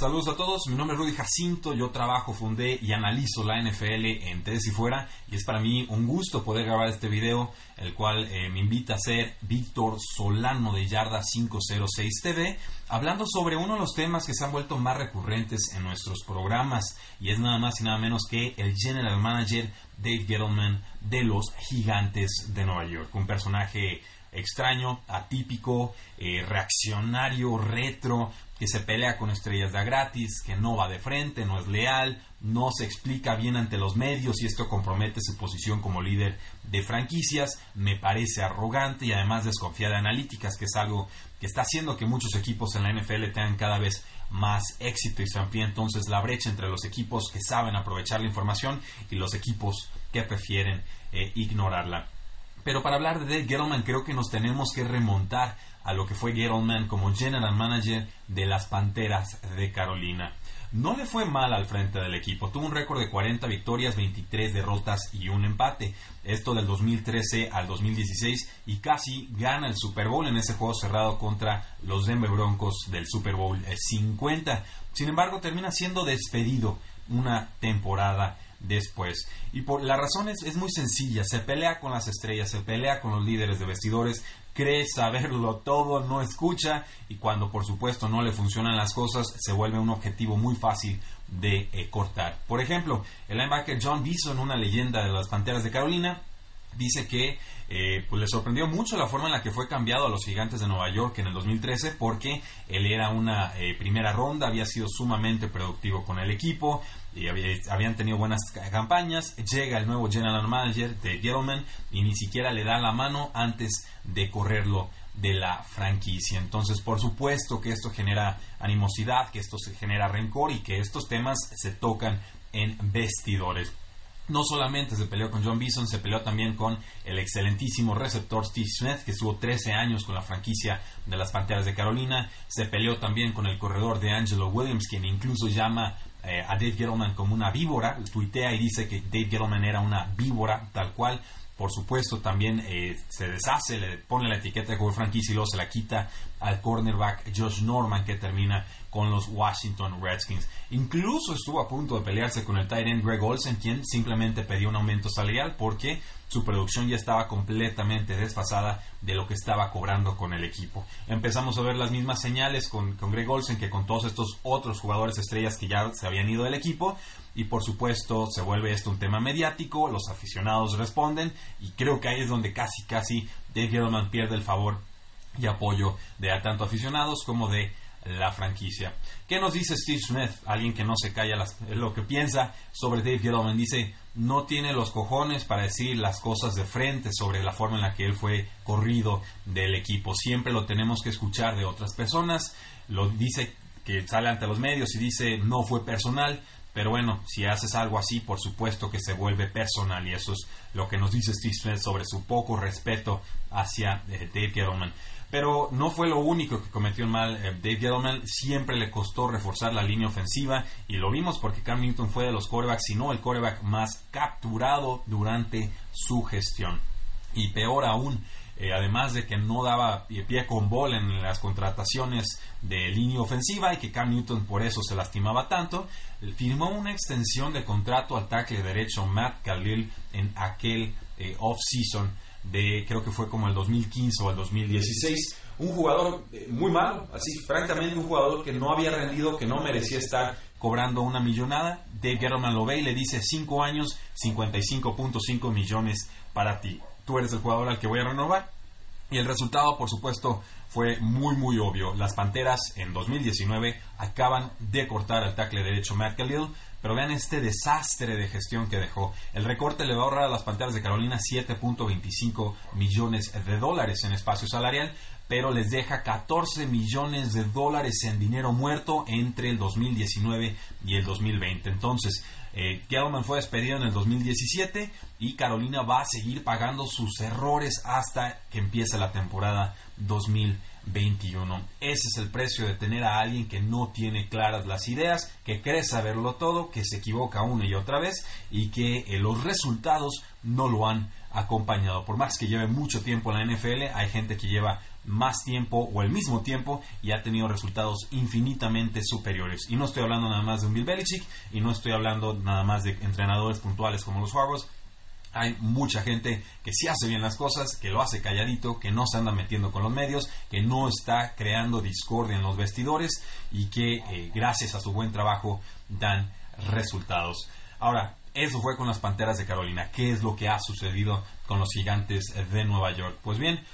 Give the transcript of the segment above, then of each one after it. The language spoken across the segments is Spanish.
Saludos a todos, mi nombre es Rudy Jacinto, yo trabajo, fundé y analizo la NFL en Tres y Fuera y es para mí un gusto poder grabar este video, el cual eh, me invita a ser Víctor Solano de Yarda 506 TV, hablando sobre uno de los temas que se han vuelto más recurrentes en nuestros programas y es nada más y nada menos que el General Manager Dave Gettleman de los Gigantes de Nueva York, un personaje extraño, atípico, eh, reaccionario, retro, que se pelea con estrellas de gratis, que no va de frente, no es leal, no se explica bien ante los medios y esto compromete su posición como líder de franquicias, me parece arrogante y además desconfía de analíticas, que es algo que está haciendo que muchos equipos en la NFL tengan cada vez más éxito y se amplía entonces la brecha entre los equipos que saben aprovechar la información y los equipos que prefieren eh, ignorarla. Pero para hablar de Dave creo que nos tenemos que remontar a lo que fue Gettleman como general manager de las Panteras de Carolina. No le fue mal al frente del equipo, tuvo un récord de 40 victorias, 23 derrotas y un empate. Esto del 2013 al 2016 y casi gana el Super Bowl en ese juego cerrado contra los Denver Broncos del Super Bowl 50. Sin embargo, termina siendo despedido una temporada después. Y por la razón es, muy sencilla, se pelea con las estrellas, se pelea con los líderes de vestidores, cree saberlo todo, no escucha y cuando por supuesto no le funcionan las cosas se vuelve un objetivo muy fácil de eh, cortar. Por ejemplo, el linebacker John Bison, una leyenda de las Panteras de Carolina, dice que eh, pues le sorprendió mucho la forma en la que fue cambiado a los gigantes de Nueva York en el 2013 porque él era una eh, primera ronda, había sido sumamente productivo con el equipo y habían tenido buenas campañas, llega el nuevo general manager de Gettleman y ni siquiera le da la mano antes de correrlo de la franquicia. Entonces, por supuesto que esto genera animosidad, que esto se genera rencor y que estos temas se tocan en vestidores no solamente se peleó con John Bison, se peleó también con el excelentísimo receptor Steve Smith, que estuvo 13 años con la franquicia de las Panteras de Carolina. Se peleó también con el corredor de Angelo Williams, quien incluso llama eh, a Dave Gettleman como una víbora. Tuitea y dice que Dave Gettleman era una víbora, tal cual. Por supuesto, también eh, se deshace, le pone la etiqueta de jugador franquicia y luego se la quita al cornerback Josh Norman, que termina con los Washington Redskins. Incluso estuvo a punto de pelearse con el tight end Greg Olsen, quien simplemente pidió un aumento salarial porque su producción ya estaba completamente desfasada de lo que estaba cobrando con el equipo. Empezamos a ver las mismas señales con, con Greg Olsen que con todos estos otros jugadores estrellas que ya se habían ido del equipo y por supuesto se vuelve esto un tema mediático, los aficionados responden y creo que ahí es donde casi casi Dave Gettleman pierde el favor y apoyo de tanto aficionados como de la franquicia. ¿Qué nos dice Steve Smith? Alguien que no se calla lo que piensa sobre Dave Gettleman. Dice, no tiene los cojones para decir las cosas de frente sobre la forma en la que él fue corrido del equipo. Siempre lo tenemos que escuchar de otras personas. Lo dice que sale ante los medios y dice, no fue personal. Pero bueno, si haces algo así, por supuesto que se vuelve personal y eso es lo que nos dice Steve sobre su poco respeto hacia eh, Dave Gettleman. Pero no fue lo único que cometió mal eh, Dave Gettleman. Siempre le costó reforzar la línea ofensiva y lo vimos porque Cam Newton fue de los quarterbacks, si no el quarterback más capturado durante su gestión. Y peor aún, eh, además de que no daba pie con bola en las contrataciones de línea ofensiva y que Cam Newton por eso se lastimaba tanto, firmó una extensión de contrato al tackle derecho Matt Khalil en aquel eh, off-season de creo que fue como el 2015 o el 2016. Un jugador eh, muy malo, así francamente un jugador que no había rendido, que no merecía estar cobrando una millonada. Dave Gettleman lo y le dice 5 años, 55.5 millones para ti. Tú eres el jugador al que voy a renovar. Y el resultado, por supuesto, fue muy muy obvio. Las Panteras en 2019 acaban de cortar el tackle derecho Matt Khalil, pero vean este desastre de gestión que dejó. El recorte le va a ahorrar a las Panteras de Carolina 7.25 millones de dólares en espacio salarial, pero les deja 14 millones de dólares en dinero muerto entre el 2019 y el 2020. Entonces, eh, fue despedido en el 2017 y Carolina va a seguir pagando sus errores hasta que empiece la temporada 2021. Ese es el precio de tener a alguien que no tiene claras las ideas, que cree saberlo todo, que se equivoca una y otra vez y que eh, los resultados no lo han acompañado. Por más que lleve mucho tiempo en la NFL, hay gente que lleva más tiempo o el mismo tiempo y ha tenido resultados infinitamente superiores. Y no estoy hablando nada más de un Bill Belichick y no estoy hablando nada más de entrenadores puntuales como los Harbaugh. Hay mucha gente que sí hace bien las cosas, que lo hace calladito, que no se anda metiendo con los medios, que no está creando discordia en los vestidores y que eh, gracias a su buen trabajo dan resultados. Ahora, eso fue con las Panteras de Carolina. ¿Qué es lo que ha sucedido con los gigantes de Nueva York? Pues bien,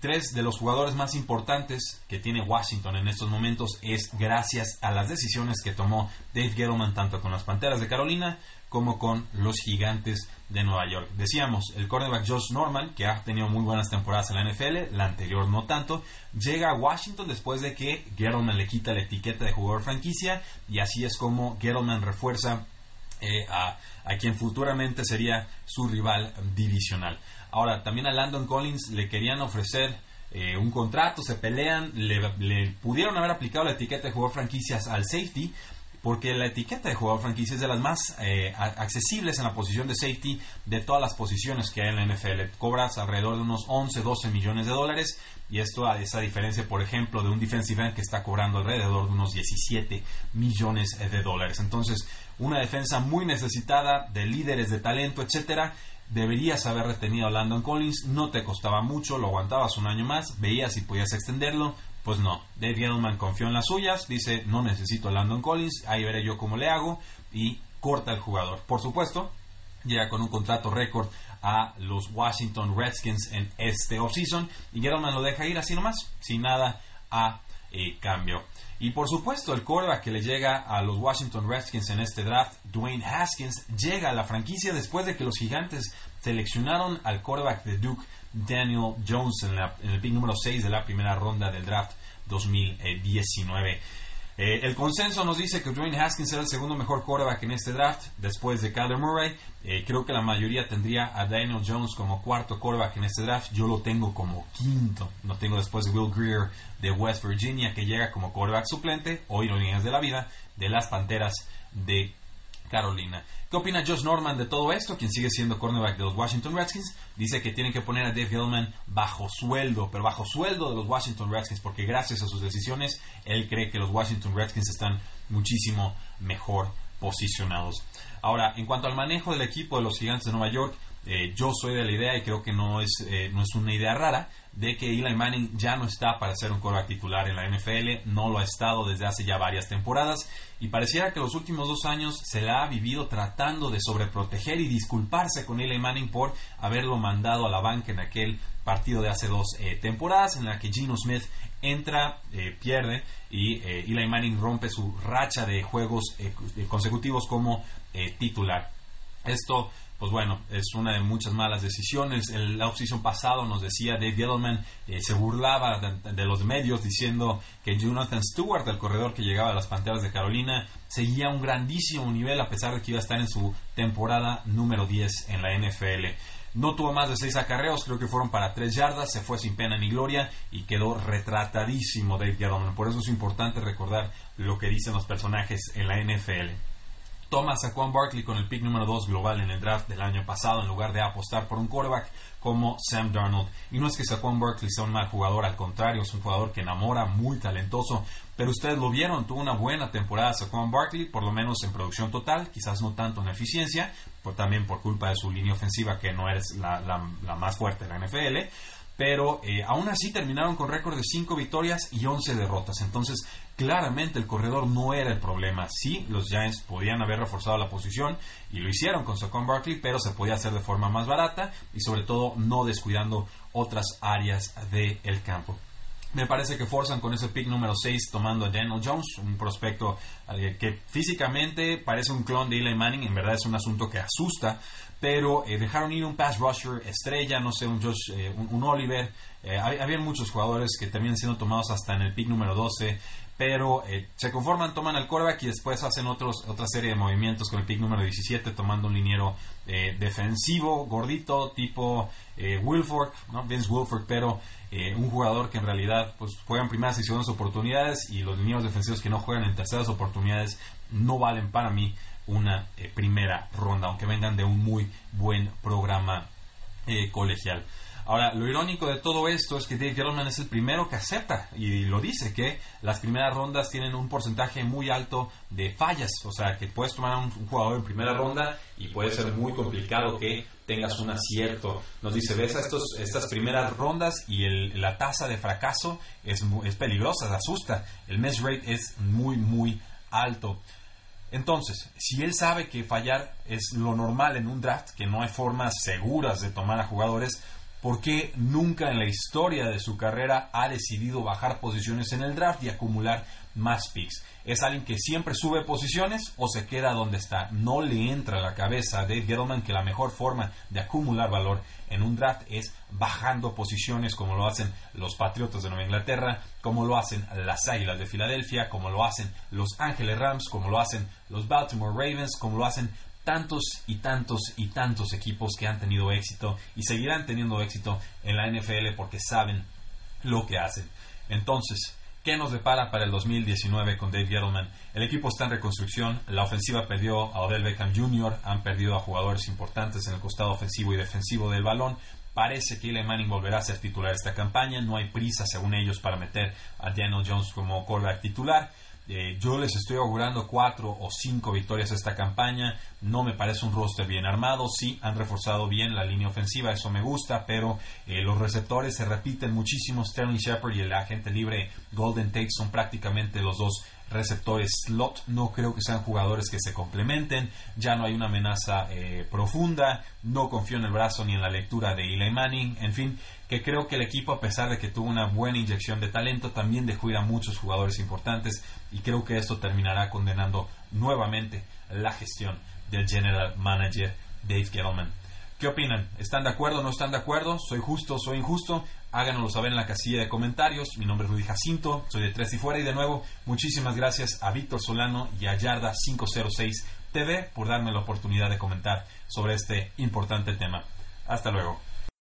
tres de los jugadores más importantes que tiene Washington en estos momentos es gracias a las decisiones que tomó Dave Gettleman tanto con las Panteras de Carolina como con los Gigantes de Nueva York. Decíamos, el cornerback Josh Norman, que ha tenido muy buenas temporadas en la NFL, la anterior no tanto, llega a Washington después de que Gettleman le quita la etiqueta de jugador franquicia y así es como Gettleman refuerza eh, a, quien futuramente sería su rival divisional. Ahora, también a Landon Collins le querían ofrecer eh, un contrato, se pelean, le, pudieron haber aplicado la etiqueta de jugador franquicias al safety, porque la etiqueta de jugador franquicia es de las más eh, accesibles en la posición de safety de todas las posiciones que hay en la NFL. Cobras alrededor de unos 11, 12 millones de dólares y esto a esa diferencia, por ejemplo, de un defensive end que está cobrando alrededor de unos 17 millones de dólares. Entonces, una defensa muy necesitada de líderes de talento, etcétera, deberías haber retenido a Landon Collins, no te costaba mucho, lo aguantabas un año más, veías si podías extenderlo, pues no. Dave Gettleman confió en las suyas, dice no necesito a Landon Collins, ahí veré yo cómo le hago y corta el jugador. Por supuesto, llega con un contrato récord a los Washington Redskins en este offseason y Gettleman lo deja ir así nomás, sin nada a eh, cambio. Y por supuesto, el quarterback que le llega a los Washington Redskins en este draft, Dwayne Haskins, llega a la franquicia después de que los gigantes seleccionaron al quarterback de Duke, Daniel Jones, en, el pick número 6 de la primera ronda del draft 2019. Eh, el consenso nos dice que Dwayne Haskins era el segundo mejor quarterback en este draft después de Kyler Murray. Eh, creo que la mayoría tendría a Daniel Jones como cuarto quarterback en este draft. Yo lo tengo como quinto. Lo tengo después de Will Greer de West Virginia que llega como quarterback suplente o ironías de la vida de las Panteras de Carolina. ¿Qué opina Josh Norman de todo esto? Quien sigue siendo cornerback de los Washington Redskins. Dice que tienen que poner a Dave Gettleman bajo sueldo, pero bajo sueldo de los Washington Redskins, porque gracias a sus decisiones, él cree que los Washington Redskins están muchísimo mejor posicionados. Ahora, en cuanto al manejo del equipo de los Gigantes de Nueva York, eh, yo soy de la idea, y creo que no es, eh, no es una idea rara, de que Eli Manning ya no está para ser un quarterback titular en la NFL, no lo ha estado desde hace ya varias temporadas y pareciera que los últimos dos años se la ha vivido tratando de sobreproteger y disculparse con Eli Manning por haberlo mandado a la banca en aquel partido de hace dos eh, temporadas en la que Gino Smith entra, pierde y Eli Manning rompe su racha de juegos consecutivos como titular. Esto pues bueno, es una de muchas malas decisiones. El offseason pasado nos decía Dave Gettleman, eh, se burlaba de, los medios diciendo que Jonathan Stewart, el corredor que llegaba a las Panteras de Carolina, seguía un grandísimo nivel a pesar de que iba a estar en su temporada número 10 en la NFL. No tuvo más de seis acarreos, creo que fueron para tres yardas, se fue sin pena ni gloria y quedó retratadísimo Dave Gettleman. Por eso es importante recordar lo que dicen los personajes en la NFL toma a Saquon Barkley con el pick número 2 global en el draft del año pasado en lugar de apostar por un quarterback como Sam Darnold. Y no es que Saquon Barkley sea un mal jugador, al contrario, es un jugador que enamora, muy talentoso. Pero ustedes lo vieron, tuvo una buena temporada Saquon Barkley, por lo menos en producción total, quizás no tanto en eficiencia, por, también por culpa de su línea ofensiva que no es la más fuerte de la NFL pero eh, aún así terminaron con récord de 5 victorias y 11 derrotas. Entonces, claramente el corredor no era el problema. Sí, los Giants podían haber reforzado la posición y lo hicieron con Saquon Barkley, pero se podía hacer de forma más barata y sobre todo no descuidando otras áreas del campo. Me parece que forzan con ese pick número 6 tomando a Daniel Jones, un prospecto eh, que físicamente parece un clon de Eli Manning, en verdad es un asunto que asusta, pero eh, dejaron ir un pass rusher estrella, no sé, un, Josh, eh, un, Oliver, había muchos jugadores que terminan siendo tomados hasta en el pick número 12, pero se conforman, toman al quarterback y después hacen otros, otra serie de movimientos con el pick número 17, tomando un liniero defensivo, gordito, tipo Wilfork, ¿no? Vince Wilfork, pero eh, un jugador que en realidad pues juegan primeras y segundas oportunidades y los niños defensivos que no juegan en terceras oportunidades no valen para mí una eh, primera ronda, aunque vengan de un muy buen programa eh, colegial. Ahora, lo irónico de todo esto es que Dave Gettleman es el primero que acepta y lo dice que las primeras rondas tienen un porcentaje muy alto de fallas, o sea, que puedes tomar a un, jugador en primera ronda y puede ser muy complicado que tengas un acierto. Nos dice, ves a estos, estas primeras rondas y la tasa de fracaso es, es peligrosa, asusta. El miss rate es muy, muy alto. Entonces, si él sabe que fallar es lo normal en un draft, que no hay formas seguras de tomar a jugadores, por qué nunca en la historia de su carrera ha decidido bajar posiciones en el draft y acumular más picks. Es alguien que siempre sube posiciones o se queda donde está. No le entra a la cabeza Dave Gettleman que la mejor forma de acumular valor en un draft es bajando posiciones como lo hacen los Patriotas de Nueva Inglaterra, como lo hacen las Águilas de Filadelfia, como lo hacen los Ángeles Rams, como lo hacen los Baltimore Ravens, como lo hacen tantos y tantos y tantos equipos que han tenido éxito y seguirán teniendo éxito en la NFL porque saben lo que hacen. Entonces, ¿qué nos depara para el 2019 con Dave Gettleman? El equipo está en reconstrucción, la ofensiva perdió a Odell Beckham Jr., han perdido a jugadores importantes en el costado ofensivo y defensivo del balón. Parece que Eli Manning volverá a ser titular esta campaña. No hay prisa, según ellos, para meter a Daniel Jones como quarterback titular. Eh, yo les estoy augurando cuatro o cinco victorias esta campaña. No me parece un roster bien armado. Sí, han reforzado bien la línea ofensiva, eso me gusta, pero eh, los receptores se repiten muchísimo. Sterling Shepard y el agente libre Golden Tate son prácticamente los dos receptores slot. No creo que sean jugadores que se complementen. Ya no hay una amenaza eh, profunda. No confío en el brazo ni en la lectura de Eli Manning. En fin, que creo que el equipo, a pesar de que tuvo una buena inyección de talento, también dejó ir a muchos jugadores importantes. Y creo que esto terminará condenando nuevamente la gestión del general manager Dave Gettleman. ¿Qué opinan? ¿Están de acuerdo no están de acuerdo? ¿Soy justo soy injusto? Háganoslo saber en la casilla de comentarios. Mi nombre es Rudy Jacinto, soy de Tres y Fuera y de nuevo muchísimas gracias a Víctor Solano y a Yarda 506 TV por darme la oportunidad de comentar sobre este importante tema. Hasta luego.